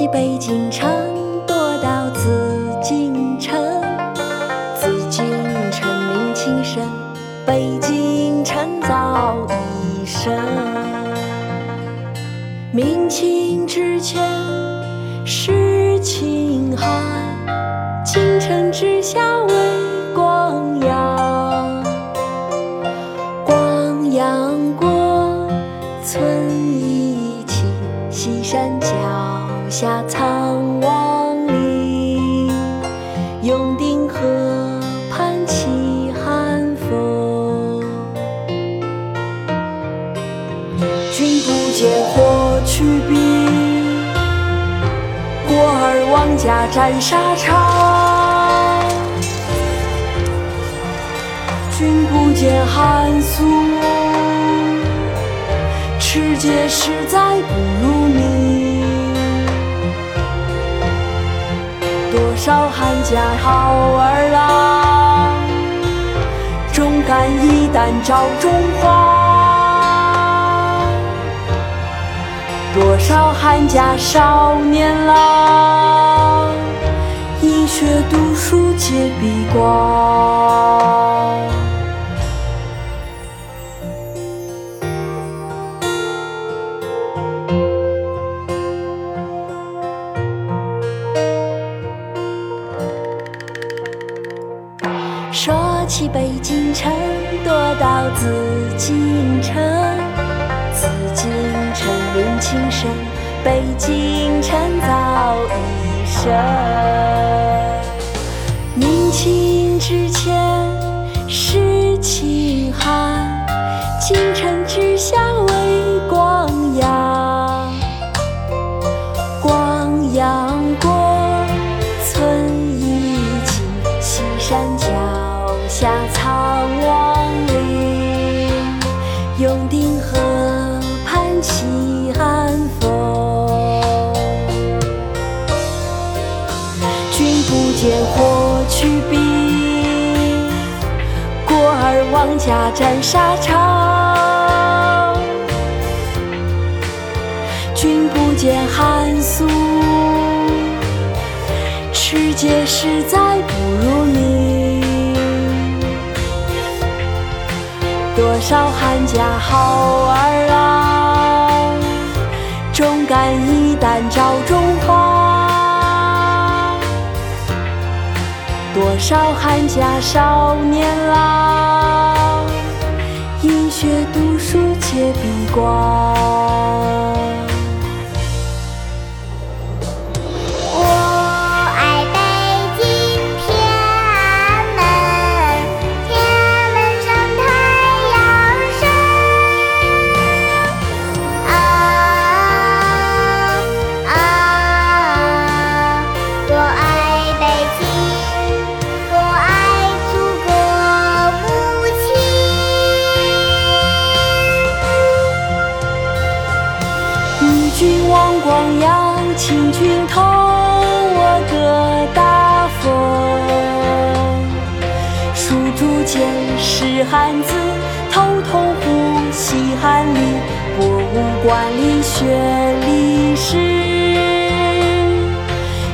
西北京城，躲到紫禁城。紫禁城明清盛，北京城早已深。明清之前是秦汉，京城之下为光阳。光阳过，村一起，西山脚下苍王陵。永定河畔起寒风。君不见霍去病，过儿王家战沙场。君不见寒苏，持节实在不如你。少寒家好儿郎，忠肝义胆照中华。多少寒家少年郎，饮血读书皆闭关。说起北京城，多到紫禁城。紫禁城明清盛，北京城早已盛。王家战沙场。君不见寒苏，持节实在不如你。多少汉家好儿郎，忠肝义胆照中华。少寒家少年郎，饮血读书且笔光。望光阳，请君同我歌大风。书竹简识汉字，头痛呼吸寒里。博物馆里学历史，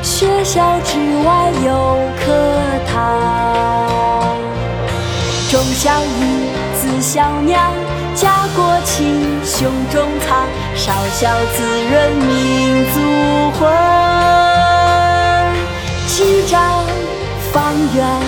学校之外有课堂。忠孝义，子孝娘，家国情，胸中藏。少小滋润民族魂，击掌方圆。